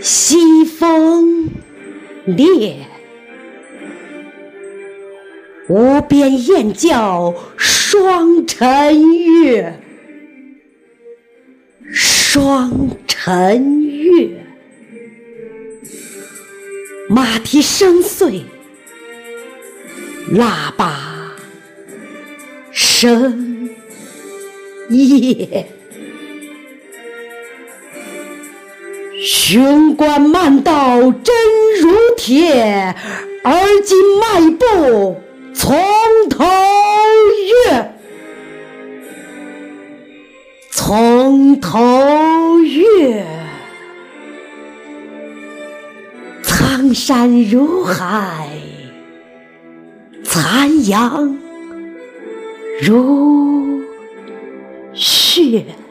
西风烈，无边雁叫霜。晨月霜，晨月马蹄声碎，喇叭声。耶。雄关漫道真如铁，而今迈步从头越，从头越。苍山如海，残阳如血。